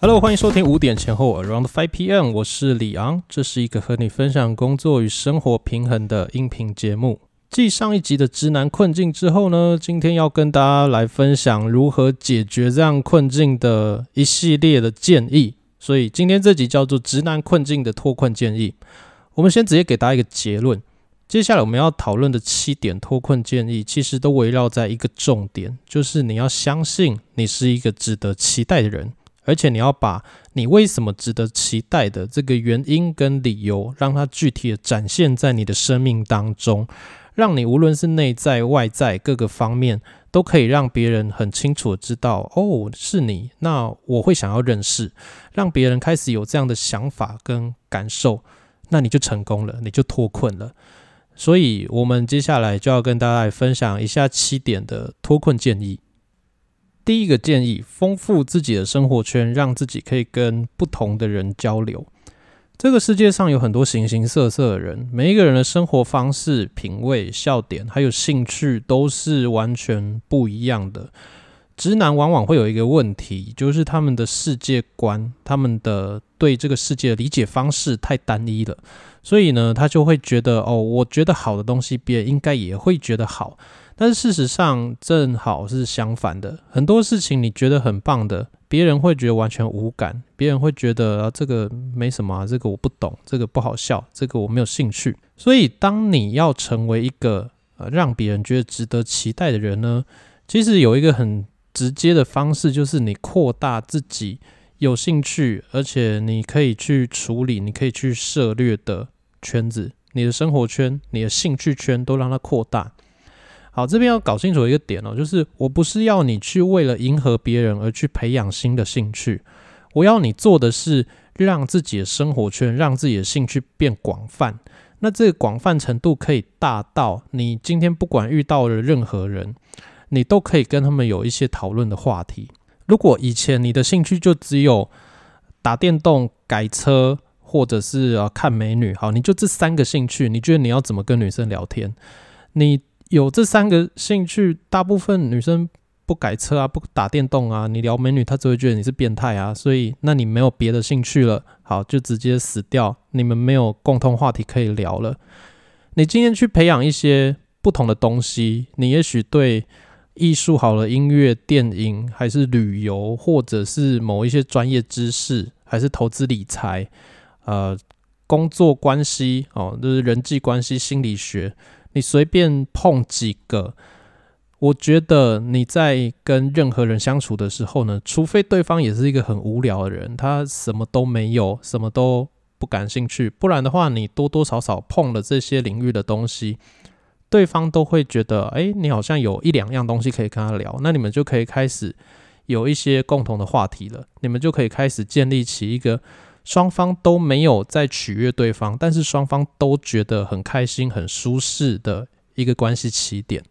Hello，欢迎收听五点前后 Around Five PM，我是李昂，这是一个和你分享工作与生活平衡的音频节目。继上一集的直男困境之后呢，今天要跟大家来分享如何解决这样困境的一系列的建议。所以今天这集叫做直男困境的脱困建议。我们先直接给大家一个结论。接下来我们要讨论的七点脱困建议，其实都围绕在一个重点，就是你要相信你是一个值得期待的人。而且你要把你为什么值得期待的这个原因跟理由，让它具体的展现在你的生命当中，让你无论是内在外在各个方面，都可以让别人很清楚的知道，哦，是你，那我会想要认识，让别人开始有这样的想法跟感受，那你就成功了，你就脱困了。所以，我们接下来就要跟大家分享一下七点的脱困建议。第一个建议，丰富自己的生活圈，让自己可以跟不同的人交流。这个世界上有很多形形色色的人，每一个人的生活方式、品味、笑点还有兴趣都是完全不一样的。直男往往会有一个问题，就是他们的世界观、他们的对这个世界的理解方式太单一了，所以呢，他就会觉得哦，我觉得好的东西，别人应该也会觉得好。但是事实上正好是相反的，很多事情你觉得很棒的，别人会觉得完全无感，别人会觉得啊这个没什么，这个我不懂，这个不好笑，这个我没有兴趣。所以当你要成为一个呃让别人觉得值得期待的人呢，其实有一个很直接的方式，就是你扩大自己有兴趣，而且你可以去处理，你可以去涉略的圈子，你的生活圈、你的兴趣圈都让它扩大。好，这边要搞清楚一个点哦，就是我不是要你去为了迎合别人而去培养新的兴趣，我要你做的是让自己的生活圈、让自己的兴趣变广泛。那这个广泛程度可以大到你今天不管遇到了任何人，你都可以跟他们有一些讨论的话题。如果以前你的兴趣就只有打电动、改车，或者是啊看美女，好，你就这三个兴趣，你觉得你要怎么跟女生聊天？你？有这三个兴趣，大部分女生不改车啊，不打电动啊，你聊美女，她只会觉得你是变态啊。所以，那你没有别的兴趣了，好，就直接死掉。你们没有共同话题可以聊了。你今天去培养一些不同的东西，你也许对艺术好了，音乐、电影，还是旅游，或者是某一些专业知识，还是投资理财，呃，工作关系哦，就是人际关系、心理学。你随便碰几个，我觉得你在跟任何人相处的时候呢，除非对方也是一个很无聊的人，他什么都没有，什么都不感兴趣，不然的话，你多多少少碰了这些领域的东西，对方都会觉得，哎，你好像有一两样东西可以跟他聊，那你们就可以开始有一些共同的话题了，你们就可以开始建立起一个。双方都没有在取悦对方，但是双方都觉得很开心、很舒适的一个关系起点。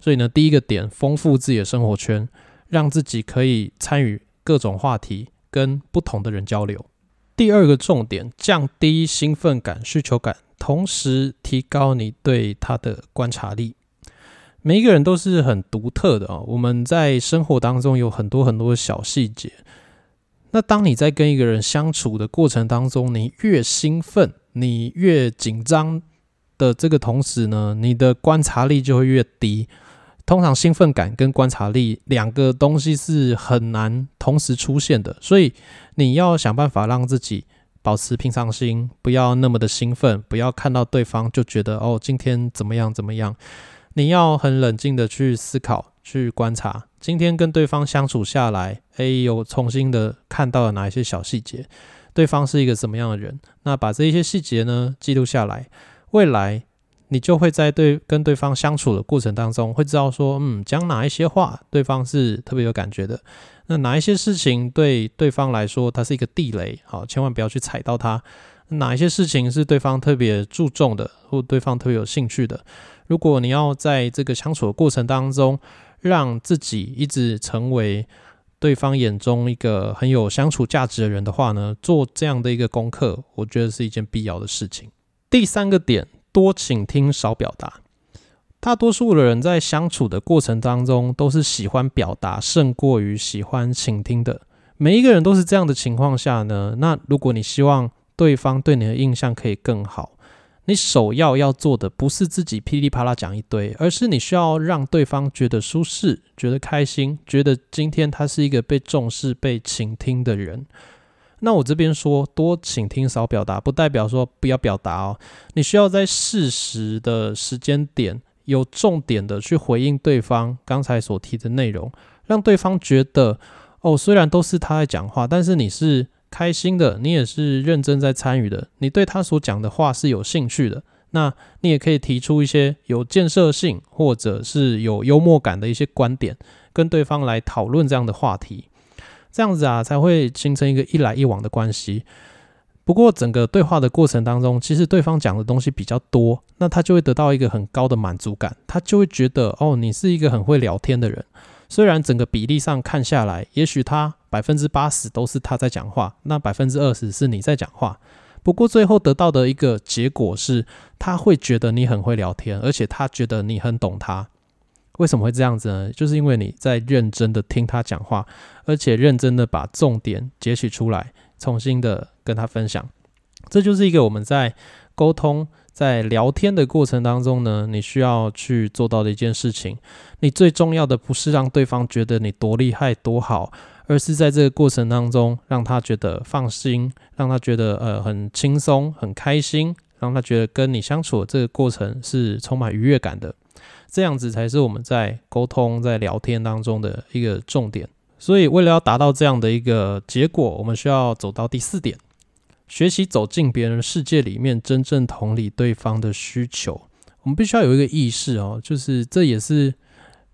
所以呢，第一个点，丰富自己的生活圈，让自己可以参与各种话题，跟不同的人交流。第二个重点，降低兴奋感、需求感，同时提高你对他的观察力。每一个人都是很独特的啊，我们在生活当中有很多很多小细节。那当你在跟一个人相处的过程当中，你越兴奋，你越紧张的这个同时呢，你的观察力就会越低。通常兴奋感跟观察力两个东西是很难同时出现的，所以你要想办法让自己保持平常心，不要那么的兴奋，不要看到对方就觉得哦今天怎么样怎么样。你要很冷静的去思考。去观察今天跟对方相处下来，哎，有重新的看到了哪一些小细节，对方是一个怎么样的人？那把这一些细节呢记录下来，未来你就会在对跟对方相处的过程当中，会知道说，嗯，讲哪一些话对方是特别有感觉的，那哪一些事情对对方来说它是一个地雷，好，千万不要去踩到它。哪一些事情是对方特别注重的，或对方特别有兴趣的？如果你要在这个相处的过程当中，让自己一直成为对方眼中一个很有相处价值的人的话呢，做这样的一个功课，我觉得是一件必要的事情。第三个点，多倾听，少表达。大多数的人在相处的过程当中，都是喜欢表达胜过于喜欢倾听的。每一个人都是这样的情况下呢，那如果你希望对方对你的印象可以更好，你首要要做的不是自己噼里啪啦讲一堆，而是你需要让对方觉得舒适、觉得开心、觉得今天他是一个被重视、被倾听的人。那我这边说多倾听少表达，不代表说不要表达哦。你需要在适时的时间点，有重点的去回应对方刚才所提的内容，让对方觉得哦，虽然都是他在讲话，但是你是开心的，你也是认真在参与的，你对他所讲的话是有兴趣的。那你也可以提出一些有建设性或者是有幽默感的一些观点，跟对方来讨论这样的话题。这样子啊，才会形成一个一来一往的关系。不过，整个对话的过程当中，其实对方讲的东西比较多，那他就会得到一个很高的满足感，他就会觉得哦，你是一个很会聊天的人。虽然整个比例上看下来，也许他百分之八十都是他在讲话，那百分之二十是你在讲话。不过最后得到的一个结果是，他会觉得你很会聊天，而且他觉得你很懂他。为什么会这样子呢？就是因为你在认真的听他讲话，而且认真的把重点截取出来，重新的跟他分享。这就是一个我们在沟通、在聊天的过程当中呢，你需要去做到的一件事情。你最重要的不是让对方觉得你多厉害、多好，而是在这个过程当中让他觉得放心，让他觉得呃很轻松、很开心，让他觉得跟你相处的这个过程是充满愉悦感的。这样子才是我们在沟通、在聊天当中的一个重点。所以，为了要达到这样的一个结果，我们需要走到第四点：学习走进别人世界里面，真正同理对方的需求。我们必须要有一个意识哦，就是这也是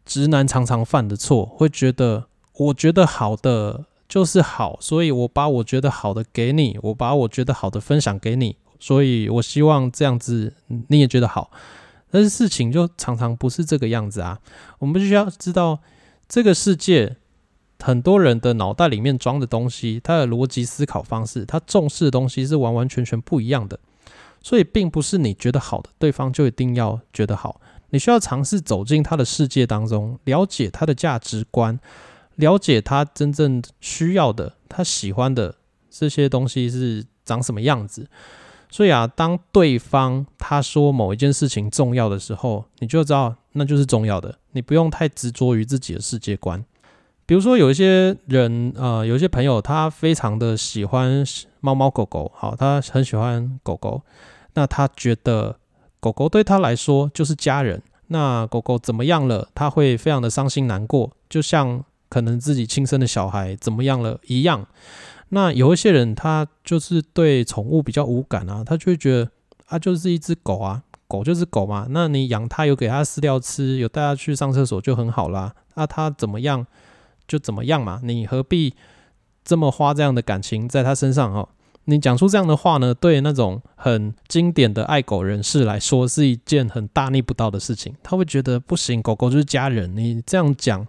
直男常常犯的错，会觉得我觉得好的就是好，所以我把我觉得好的给你，我把我觉得好的分享给你，所以我希望这样子你也觉得好。但是事情就常常不是这个样子啊！我们必须要知道，这个世界很多人的脑袋里面装的东西，他的逻辑思考方式，他重视的东西是完完全全不一样的。所以，并不是你觉得好的，对方就一定要觉得好。你需要尝试走进他的世界当中，了解他的价值观，了解他真正需要的、他喜欢的这些东西是长什么样子。所以啊，当对方他说某一件事情重要的时候，你就知道那就是重要的。你不用太执着于自己的世界观。比如说，有一些人，呃，有一些朋友，他非常的喜欢猫猫狗狗，好，他很喜欢狗狗。那他觉得狗狗对他来说就是家人。那狗狗怎么样了，他会非常的伤心难过，就像可能自己亲生的小孩怎么样了一样。那有一些人，他就是对宠物比较无感啊，他就会觉得啊，就是一只狗啊，狗就是狗嘛。那你养它，有给它饲料吃，有带它去上厕所就很好啦。那它怎么样就怎么样嘛，你何必这么花这样的感情在他身上哦？你讲出这样的话呢，对那种很经典的爱狗人士来说，是一件很大逆不道的事情。他会觉得不行，狗狗就是家人，你这样讲，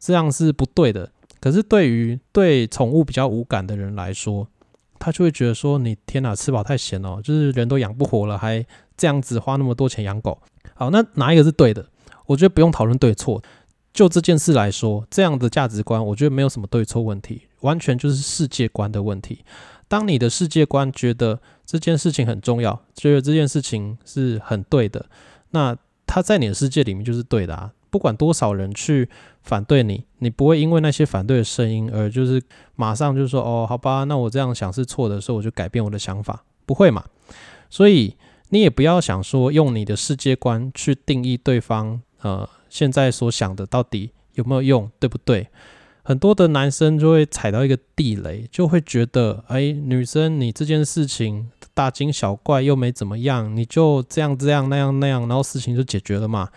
这样是不对的。可是对于对宠物比较无感的人来说，他就会觉得说：“你天哪，吃饱太闲哦，就是人都养不活了，还这样子花那么多钱养狗。”好，那哪一个是对的？我觉得不用讨论对错。就这件事来说，这样的价值观，我觉得没有什么对错问题，完全就是世界观的问题。当你的世界观觉得这件事情很重要，觉得这件事情是很对的，那他在你的世界里面就是对的啊。不管多少人去反对你，你不会因为那些反对的声音而就是马上就说哦，好吧，那我这样想是错的，所以我就改变我的想法，不会嘛？所以你也不要想说用你的世界观去定义对方，呃，现在所想的到底有没有用，对不对？很多的男生就会踩到一个地雷，就会觉得，哎，女生你这件事情大惊小怪又没怎么样，你就这样这样那样那样，然后事情就解决了嘛？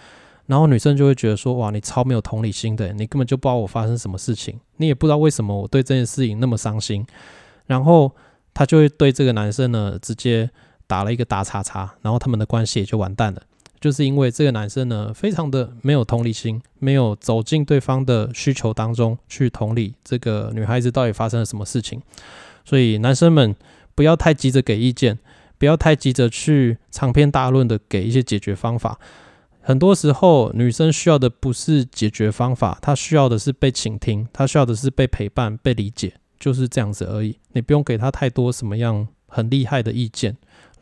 然后女生就会觉得说：“哇，你超没有同理心的，你根本就不知道我发生什么事情，你也不知道为什么我对这件事情那么伤心。”然后他就会对这个男生呢直接打了一个大叉叉，然后他们的关系也就完蛋了。就是因为这个男生呢非常的没有同理心，没有走进对方的需求当中去同理这个女孩子到底发生了什么事情。所以男生们不要太急着给意见，不要太急着去长篇大论的给一些解决方法。很多时候，女生需要的不是解决方法，她需要的是被倾听，她需要的是被陪伴、被理解。就是这样子而已。你不用给他太多什么样很厉害的意见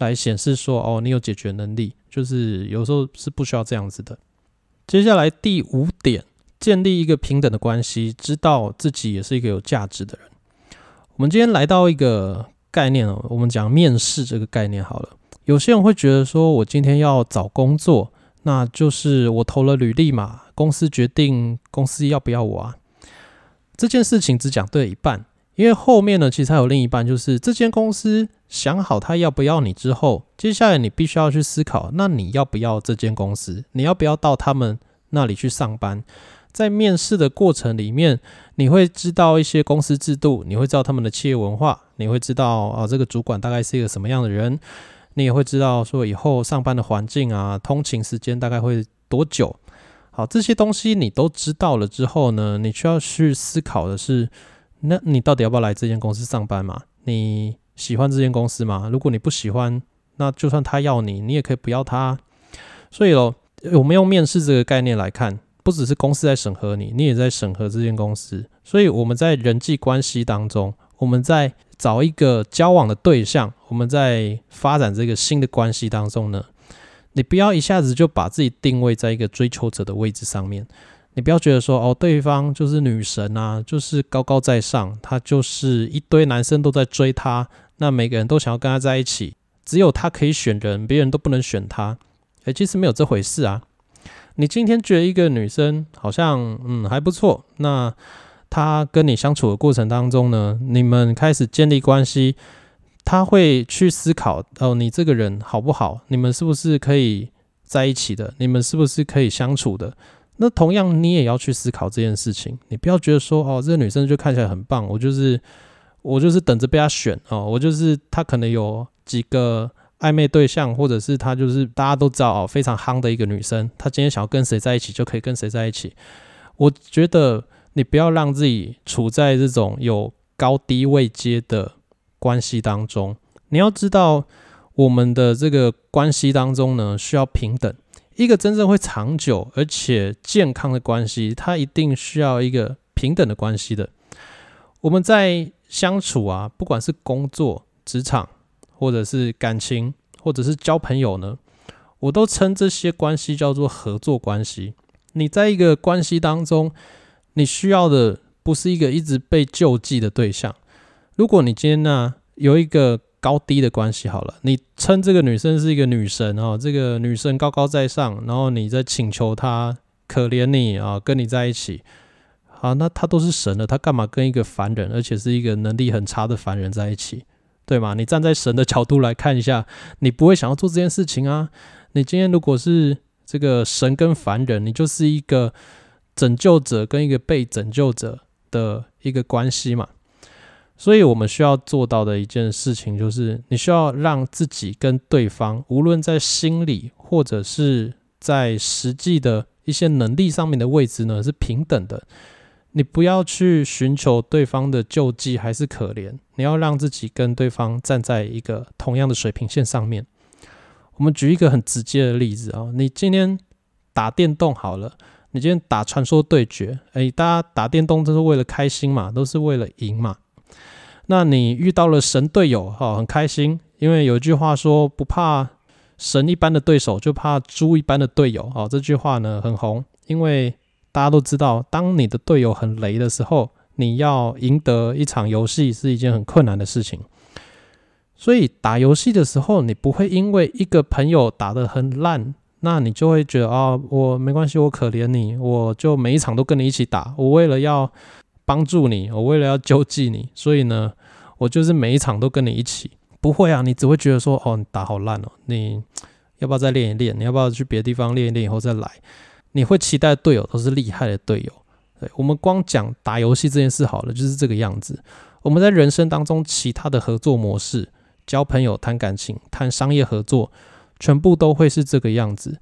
来显示说哦，你有解决能力。就是有时候是不需要这样子的。接下来第五点，建立一个平等的关系，知道自己也是一个有价值的人。我们今天来到一个概念哦，我们讲面试这个概念好了。有些人会觉得说，我今天要找工作，那就是我投了履历嘛，公司决定公司要不要我啊。这件事情只讲对一半，因为后面呢，其实还有另一半，就是这间公司想好他要不要你之后，接下来你必须要去思考，那你要不要这间公司？你要不要到他们那里去上班？在面试的过程里面，你会知道一些公司制度，你会知道他们的企业文化，你会知道啊，这个主管大概是一个什么样的人，你也会知道说以后上班的环境啊，通勤时间大概会多久。好，这些东西你都知道了之后呢，你需要去思考的是，那你到底要不要来这间公司上班嘛？你喜欢这间公司吗？如果你不喜欢，那就算他要你，你也可以不要他。所以咯，我们用面试这个概念来看。不只是公司在审核你，你也在审核这间公司。所以我们在人际关系当中，我们在找一个交往的对象，我们在发展这个新的关系当中呢，你不要一下子就把自己定位在一个追求者的位置上面。你不要觉得说哦，对方就是女神啊，就是高高在上，他就是一堆男生都在追他，那每个人都想要跟他在一起，只有他可以选人，别人都不能选他。诶，其实没有这回事啊。你今天觉得一个女生好像嗯还不错，那她跟你相处的过程当中呢，你们开始建立关系，她会去思考哦，你这个人好不好？你们是不是可以在一起的？你们是不是可以相处的？那同样你也要去思考这件事情，你不要觉得说哦，这个女生就看起来很棒，我就是我就是等着被他选哦，我就是他可能有几个。暧昧对象，或者是他就是大家都知道哦，非常夯的一个女生。她今天想要跟谁在一起，就可以跟谁在一起。我觉得你不要让自己处在这种有高低位阶的关系当中。你要知道，我们的这个关系当中呢，需要平等。一个真正会长久而且健康的关系，它一定需要一个平等的关系的。我们在相处啊，不管是工作、职场。或者是感情，或者是交朋友呢，我都称这些关系叫做合作关系。你在一个关系当中，你需要的不是一个一直被救济的对象。如果你今天呢有一个高低的关系，好了，你称这个女生是一个女神哦，这个女生高高在上，然后你在请求她可怜你啊，跟你在一起，啊，那他都是神了，他干嘛跟一个凡人，而且是一个能力很差的凡人在一起？对吗？你站在神的角度来看一下，你不会想要做这件事情啊。你今天如果是这个神跟凡人，你就是一个拯救者跟一个被拯救者的一个关系嘛。所以我们需要做到的一件事情，就是你需要让自己跟对方，无论在心理或者是在实际的一些能力上面的位置呢，是平等的。你不要去寻求对方的救济还是可怜，你要让自己跟对方站在一个同样的水平线上面。我们举一个很直接的例子啊，你今天打电动好了，你今天打传说对决，诶，大家打电动都是为了开心嘛，都是为了赢嘛。那你遇到了神队友哈，很开心，因为有一句话说不怕神一般的对手，就怕猪一般的队友哦。这句话呢很红，因为。大家都知道，当你的队友很雷的时候，你要赢得一场游戏是一件很困难的事情。所以打游戏的时候，你不会因为一个朋友打得很烂，那你就会觉得啊，我没关系，我可怜你，我就每一场都跟你一起打。我为了要帮助你，我为了要救济你，所以呢，我就是每一场都跟你一起。不会啊，你只会觉得说，哦，你打好烂哦，你要不要再练一练？你要不要去别的地方练一练以后再来？你会期待队友都是厉害的队友，对我们光讲打游戏这件事好了，就是这个样子。我们在人生当中其他的合作模式，交朋友、谈感情、谈商业合作，全部都会是这个样子。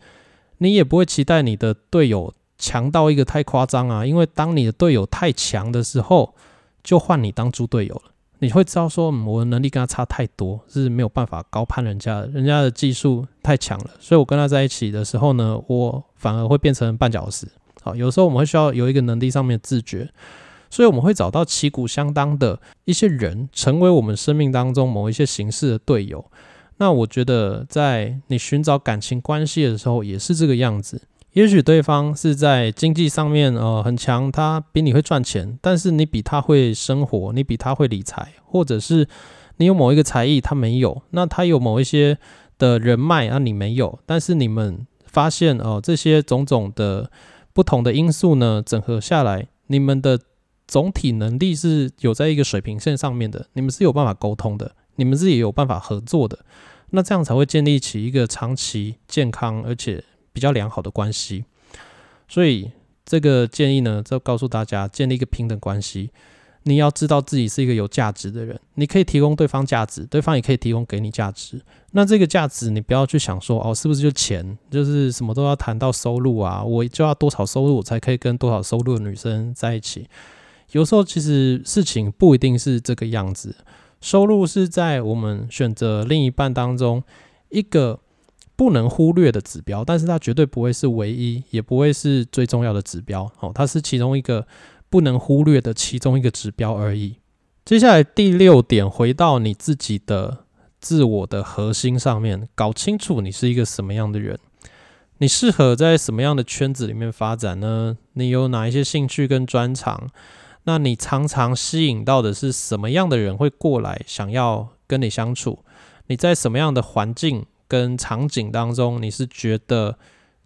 你也不会期待你的队友强到一个太夸张啊，因为当你的队友太强的时候，就换你当猪队友了。你会知道说，我的能力跟他差太多，是没有办法高攀人家，人家的技术太强了，所以我跟他在一起的时候呢，我反而会变成绊脚石。好，有时候我们会需要有一个能力上面的自觉，所以我们会找到旗鼓相当的一些人，成为我们生命当中某一些形式的队友。那我觉得，在你寻找感情关系的时候，也是这个样子。也许对方是在经济上面呃很强，他比你会赚钱，但是你比他会生活，你比他会理财，或者是你有某一个才艺他没有，那他有某一些的人脉啊你没有，但是你们发现哦这些种种的不同的因素呢整合下来，你们的总体能力是有在一个水平线上面的，你们是有办法沟通的，你们是也有办法合作的，那这样才会建立起一个长期健康而且。比较良好的关系，所以这个建议呢，就告诉大家建立一个平等关系。你要知道自己是一个有价值的人，你可以提供对方价值，对方也可以提供给你价值。那这个价值，你不要去想说哦，是不是就钱，就是什么都要谈到收入啊？我就要多少收入我才可以跟多少收入的女生在一起？有时候其实事情不一定是这个样子。收入是在我们选择另一半当中一个。不能忽略的指标，但是它绝对不会是唯一，也不会是最重要的指标。哦，它是其中一个不能忽略的其中一个指标而已。接下来第六点，回到你自己的自我的核心上面，搞清楚你是一个什么样的人，你适合在什么样的圈子里面发展呢？你有哪一些兴趣跟专长？那你常常吸引到的是什么样的人会过来想要跟你相处？你在什么样的环境？跟场景当中，你是觉得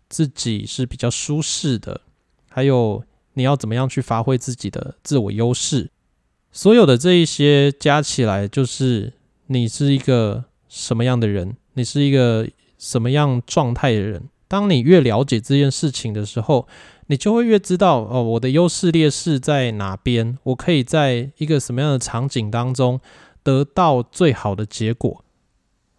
自己是比较舒适的，还有你要怎么样去发挥自己的自我优势，所有的这一些加起来，就是你是一个什么样的人，你是一个什么样状态的人。当你越了解这件事情的时候，你就会越知道哦，我的优势劣势在哪边，我可以在一个什么样的场景当中得到最好的结果。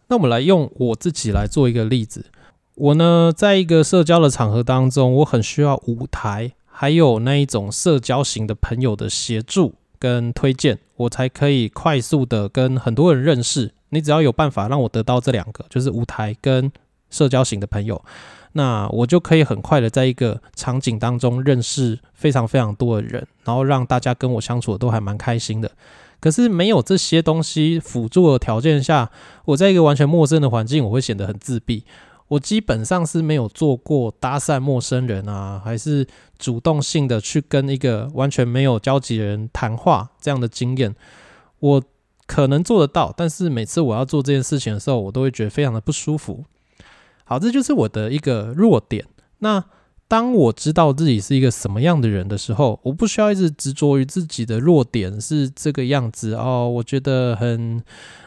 那我们来用我自己来做一个例子。我呢，在一个社交的场合当中，我很需要舞台，还有那一种社交型的朋友的协助跟推荐，我才可以快速的跟很多人认识。你只要有办法让我得到这两个，就是舞台跟社交型的朋友，那我就可以很快的在一个场景当中认识非常非常多的人，然后让大家跟我相处的都还蛮开心的。可是没有这些东西辅助的条件下，我在一个完全陌生的环境，我会显得很自闭。我基本上是没有做过搭讪陌生人啊，还是主动性的去跟一个完全没有交集的人谈话这样的经验。我可能做得到，但是每次我要做这件事情的时候，我都会觉得非常的不舒服。好，这就是我的一个弱点。那。当我知道自己是一个什么样的人的时候，我不需要一直执着于自己的弱点是这个样子哦。我觉得很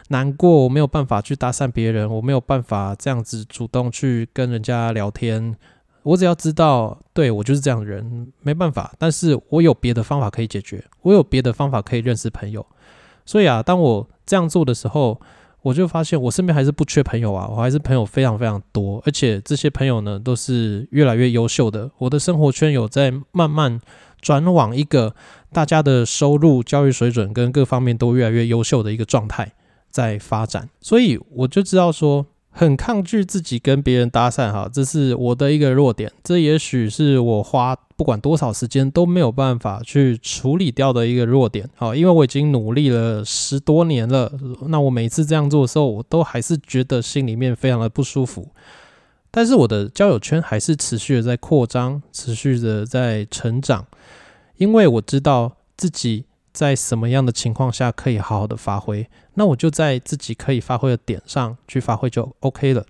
难过，我没有办法去搭讪别人，我没有办法这样子主动去跟人家聊天。我只要知道，对我就是这样的人，没办法。但是我有别的方法可以解决，我有别的方法可以认识朋友。所以啊，当我这样做的时候。我就发现我身边还是不缺朋友啊，我还是朋友非常非常多，而且这些朋友呢都是越来越优秀的。我的生活圈有在慢慢转往一个大家的收入、教育水准跟各方面都越来越优秀的一个状态在发展，所以我就知道说。很抗拒自己跟别人搭讪，哈，这是我的一个弱点。这也许是我花不管多少时间都没有办法去处理掉的一个弱点，好，因为我已经努力了十多年了。那我每次这样做的时候，我都还是觉得心里面非常的不舒服。但是我的交友圈还是持续的在扩张，持续的在成长，因为我知道自己。在什么样的情况下可以好好的发挥？那我就在自己可以发挥的点上去发挥就 OK 了。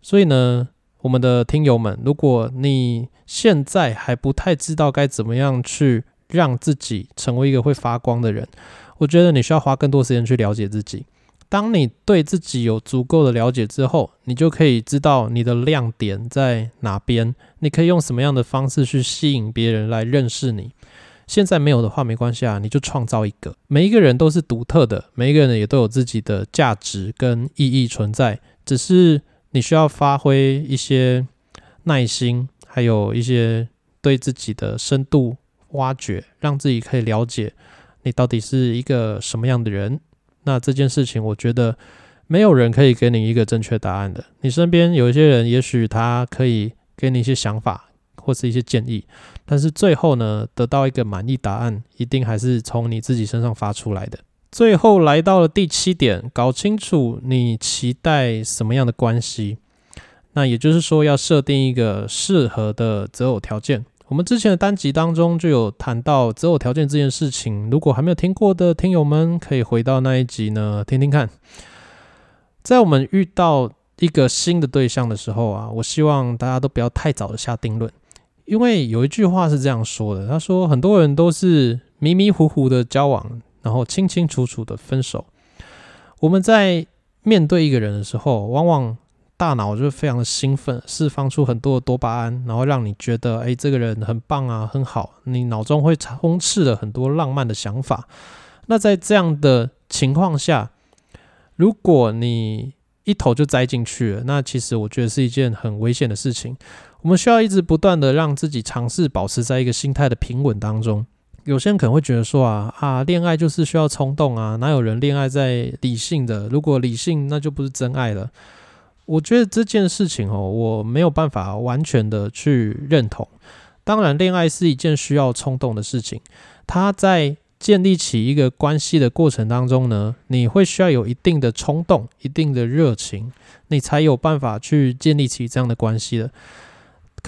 所以呢，我们的听友们，如果你现在还不太知道该怎么样去让自己成为一个会发光的人，我觉得你需要花更多时间去了解自己。当你对自己有足够的了解之后，你就可以知道你的亮点在哪边，你可以用什么样的方式去吸引别人来认识你。现在没有的话没关系啊，你就创造一个。每一个人都是独特的，每一个人也都有自己的价值跟意义存在。只是你需要发挥一些耐心，还有一些对自己的深度挖掘，让自己可以了解你到底是一个什么样的人。那这件事情，我觉得没有人可以给你一个正确答案的。你身边有一些人，也许他可以给你一些想法。或是一些建议，但是最后呢，得到一个满意答案，一定还是从你自己身上发出来的。最后来到了第七点，搞清楚你期待什么样的关系。那也就是说，要设定一个适合的择偶条件。我们之前的单集当中就有谈到择偶条件这件事情。如果还没有听过的听友们，可以回到那一集呢，听听看。在我们遇到一个新的对象的时候啊，我希望大家都不要太早的下定论，因为有一句话是这样说的：他说，很多人都是迷迷糊糊的交往，然后清清楚楚的分手。我们在面对一个人的时候，往往大脑就非常的兴奋，释放出很多的多巴胺，然后让你觉得，哎，这个人很棒啊，很好。你脑中会充斥了很多浪漫的想法。那在这样的情况下，如果你一头就栽进去了，那其实我觉得是一件很危险的事情。我们需要一直不断的让自己尝试保持在一个心态的平稳当中。有些人可能会觉得说啊啊，恋爱就是需要冲动啊，哪有人恋爱在理性的？如果理性，那就不是真爱了。我觉得这件事情哦，我没有办法完全的去认同。当然，恋爱是一件需要冲动的事情。它在建立起一个关系的过程当中呢，你会需要有一定的冲动、一定的热情，你才有办法去建立起这样的关系的。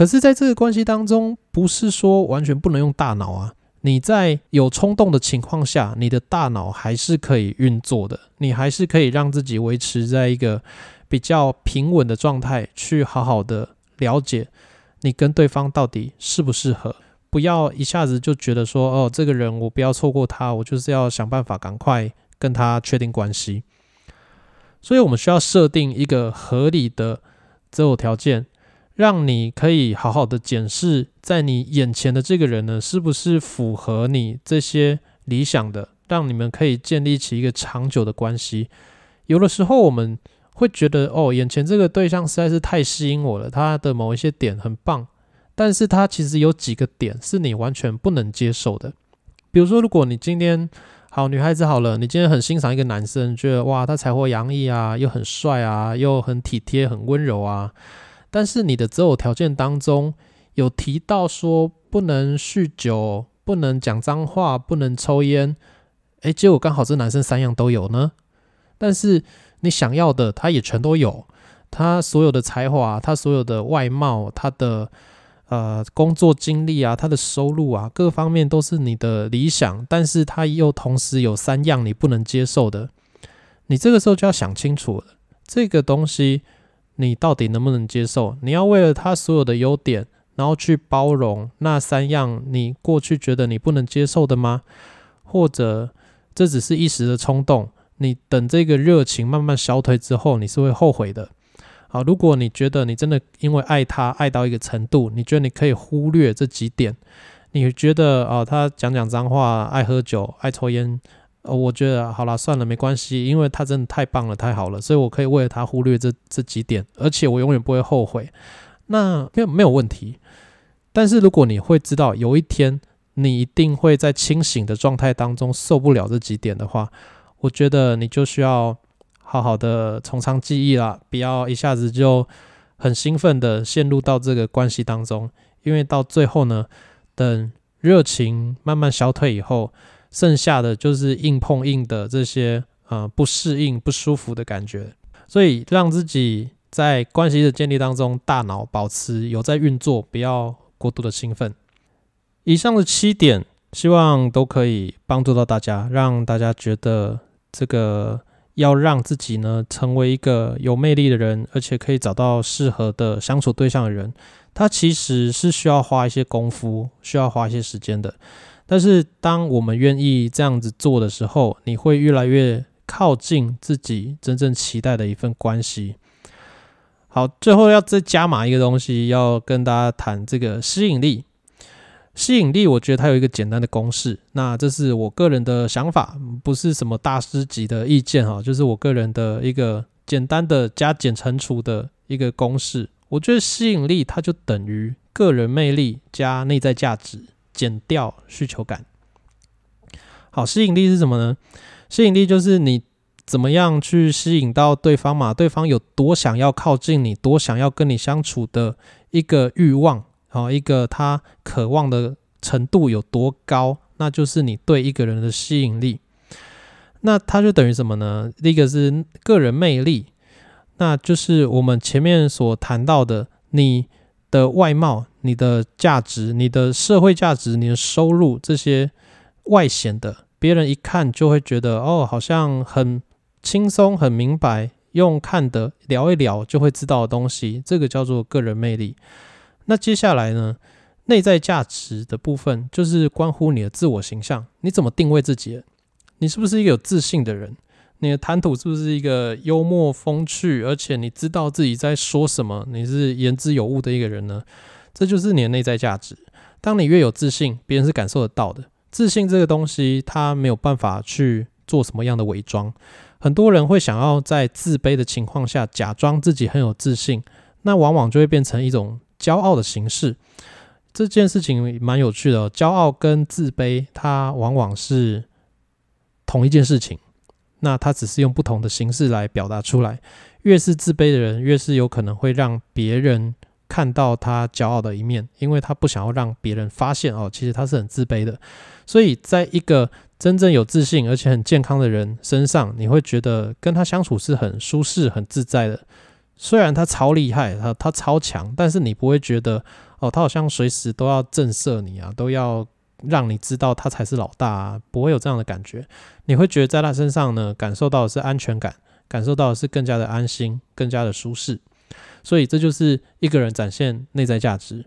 可是，在这个关系当中，不是说完全不能用大脑啊。你在有冲动的情况下，你的大脑还是可以运作的，你还是可以让自己维持在一个。比较平稳的状态，去好好的了解你跟对方到底适不适合，不要一下子就觉得说，哦，这个人我不要错过他，我就是要想办法赶快跟他确定关系。所以，我们需要设定一个合理的择偶条件，让你可以好好的检视，在你眼前的这个人呢，是不是符合你这些理想的，让你们可以建立起一个长久的关系。有的时候，我们。会觉得哦，眼前这个对象实在是太吸引我了，他的某一些点很棒，但是他其实有几个点是你完全不能接受的。比如说，如果你今天好女孩子好了，你今天很欣赏一个男生，觉得哇，他才华洋溢啊，又很帅啊，又很体贴、很温柔啊，但是你的择偶条件当中有提到说不能酗酒、不能讲脏话、不能抽烟，诶，结果刚好这男生三样都有呢，但是。你想要的，他也全都有。他所有的才华，他所有的外貌，他的呃工作经历啊，他的收入啊，各方面都是你的理想。但是他又同时有三样你不能接受的。你这个时候就要想清楚了，这个东西你到底能不能接受？你要为了他所有的优点，然后去包容那三样你过去觉得你不能接受的吗？或者这只是一时的冲动？你等这个热情慢慢消退之后，你是会后悔的。好，如果你觉得你真的因为爱他爱到一个程度，你觉得你可以忽略这几点，你觉得啊，他讲讲脏话，爱喝酒，爱抽烟，呃，我觉得好了，算了，没关系，因为他真的太棒了，太好了，所以我可以为了他忽略这这几点，而且我永远不会后悔。那没有没有问题。但是如果你会知道有一天你一定会在清醒的状态当中受不了这几点的话。我觉得你就需要好好的从长计议啦，不要一下子就很兴奋的陷入到这个关系当中，因为到最后呢，等热情慢慢消退以后，剩下的就是硬碰硬的这些呃不适应、不舒服的感觉。所以让自己在关系的建立当中，大脑保持有在运作，不要过度的兴奋。以上的七点，希望都可以帮助到大家，让大家觉得。这个要让自己呢成为一个有魅力的人，而且可以找到适合的相处对象的人，他其实是需要花一些功夫，需要花一些时间的。但是当我们愿意这样子做的时候，你会越来越靠近自己真正期待的一份关系。好，最后要再加码一个东西，要跟大家谈这个吸引力。吸引力，我觉得它有一个简单的公式，那这是我个人的想法，不是什么大师级的意见哈，就是我个人的一个简单的加减乘除的一个公式。我觉得吸引力它就等于个人魅力加内在价值减掉需求感。好，吸引力是什么呢？吸引力就是你怎么样去吸引到对方嘛，对方有多想要靠近你，多想要跟你相处的一个欲望。好，一个他渴望的程度有多高，那就是你对一个人的吸引力。那它就等于什么呢？第一个是个人魅力，那就是我们前面所谈到的，你的外貌、你的价值、你的社会价值、你的收入这些外显的，别人一看就会觉得哦，好像很轻松、很明白，用看的聊一聊就会知道的东西，这个叫做个人魅力。那接下来呢？内在价值的部分就是关乎你的自我形象，你怎么定位自己？你是不是一个有自信的人？你的谈吐是不是一个幽默风趣，而且你知道自己在说什么？你是言之有物的一个人呢？这就是你的内在价值。当你越有自信，别人是感受得到的。自信这个东西，它没有办法去做什么样的伪装。很多人会想要在自卑的情况下假装自己很有自信，那往往就会变成一种。骄傲的形式，这件事情蛮有趣的。骄傲跟自卑，它往往是同一件事情，那他只是用不同的形式来表达出来。越是自卑的人，越是有可能会让别人看到他骄傲的一面，因为他不想要让别人发现哦，其实他是很自卑的。所以，在一个真正有自信而且很健康的人身上，你会觉得跟他相处是很舒适、很自在的。虽然他超厉害，他他超强，但是你不会觉得哦，他好像随时都要震慑你啊，都要让你知道他才是老大，啊，不会有这样的感觉。你会觉得在他身上呢，感受到的是安全感，感受到的是更加的安心，更加的舒适。所以这就是一个人展现内在价值。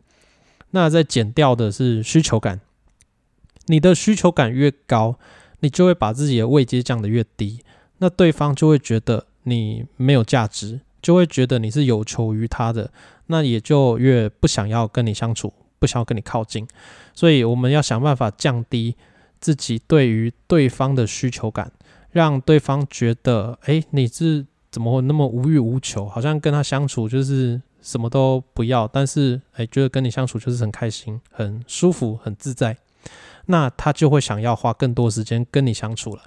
那在减掉的是需求感，你的需求感越高，你就会把自己的位阶降得越低，那对方就会觉得你没有价值。就会觉得你是有求于他的，那也就越不想要跟你相处，不想要跟你靠近。所以我们要想办法降低自己对于对方的需求感，让对方觉得，哎，你是怎么那么无欲无求，好像跟他相处就是什么都不要，但是哎，觉得跟你相处就是很开心、很舒服、很自在，那他就会想要花更多时间跟你相处了。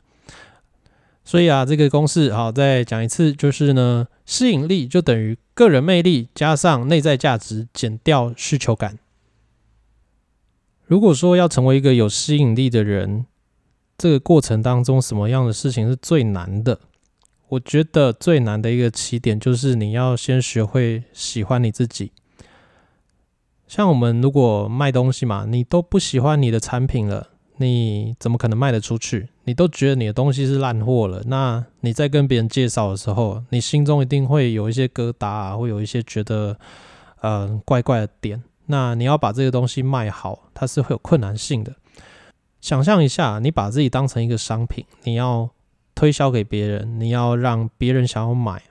所以啊，这个公式好，再讲一次，就是呢，吸引力就等于个人魅力加上内在价值减掉需求感。如果说要成为一个有吸引力的人，这个过程当中什么样的事情是最难的？我觉得最难的一个起点就是你要先学会喜欢你自己。像我们如果卖东西嘛，你都不喜欢你的产品了。你怎么可能卖得出去？你都觉得你的东西是烂货了，那你在跟别人介绍的时候，你心中一定会有一些疙瘩啊，会有一些觉得呃怪怪的点。那你要把这个东西卖好，它是会有困难性的。想象一下，你把自己当成一个商品，你要推销给别人，你要让别人想要买，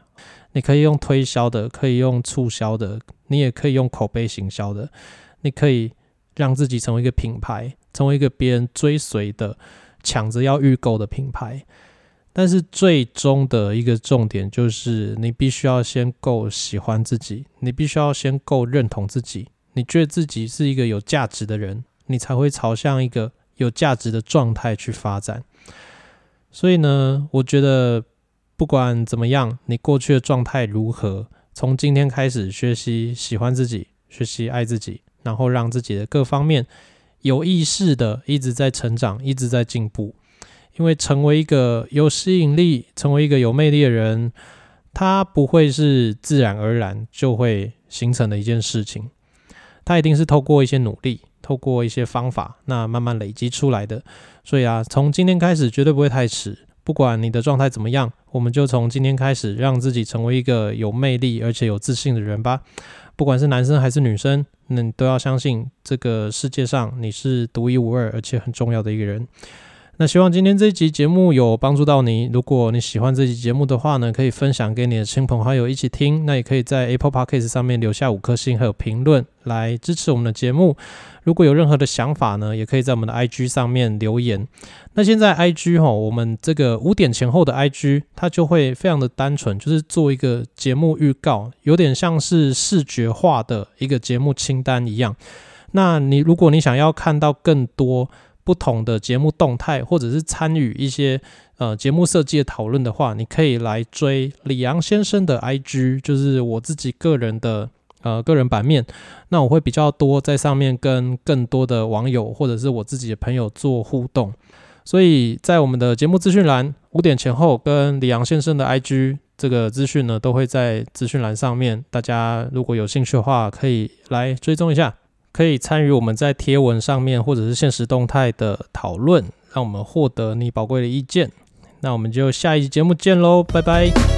你可以用推销的，可以用促销的，你也可以用口碑行销的，你可以让自己成为一个品牌。成为一个别人追随的、抢着要预购的品牌，但是最终的一个重点就是，你必须要先够喜欢自己，你必须要先够认同自己，你觉得自己是一个有价值的人，你才会朝向一个有价值的状态去发展。所以呢，我觉得不管怎么样，你过去的状态如何，从今天开始学习喜欢自己，学习爱自己，然后让自己的各方面。有意识的一直在成长，一直在进步，因为成为一个有吸引力、成为一个有魅力的人，他不会是自然而然就会形成的一件事情，他一定是透过一些努力，透过一些方法，那慢慢累积出来的。所以啊，从今天开始绝对不会太迟，不管你的状态怎么样，我们就从今天开始，让自己成为一个有魅力而且有自信的人吧。不管是男生还是女生，那你都要相信这个世界上你是独一无二而且很重要的一个人。那希望今天这一集节目有帮助到你。如果你喜欢这期节目的话呢，可以分享给你的亲朋好友一起听。那也可以在 Apple Podcast 上面留下五颗星还有评论来支持我们的节目。如果有任何的想法呢，也可以在我们的 IG 上面留言。那现在 IG 哈，我们这个五点前后的 IG 它就会非常的单纯，就是做一个节目预告，有点像是视觉化的一个节目清单一样。那你如果你想要看到更多。不同的节目动态，或者是参与一些呃节目设计的讨论的话，你可以来追李阳先生的 IG，就是我自己个人的呃个人版面，那我会比较多在上面跟更多的网友或者是我自己的朋友做互动。所以在我们的节目资讯栏五点前后跟李阳先生的 IG 这个资讯呢，都会在资讯栏上面。大家如果有兴趣的话，可以来追踪一下，可以参与我们在贴文上面或者是现实动态的讨论，让我们获得你宝贵的意见。那我们就下一期节目见喽，拜拜。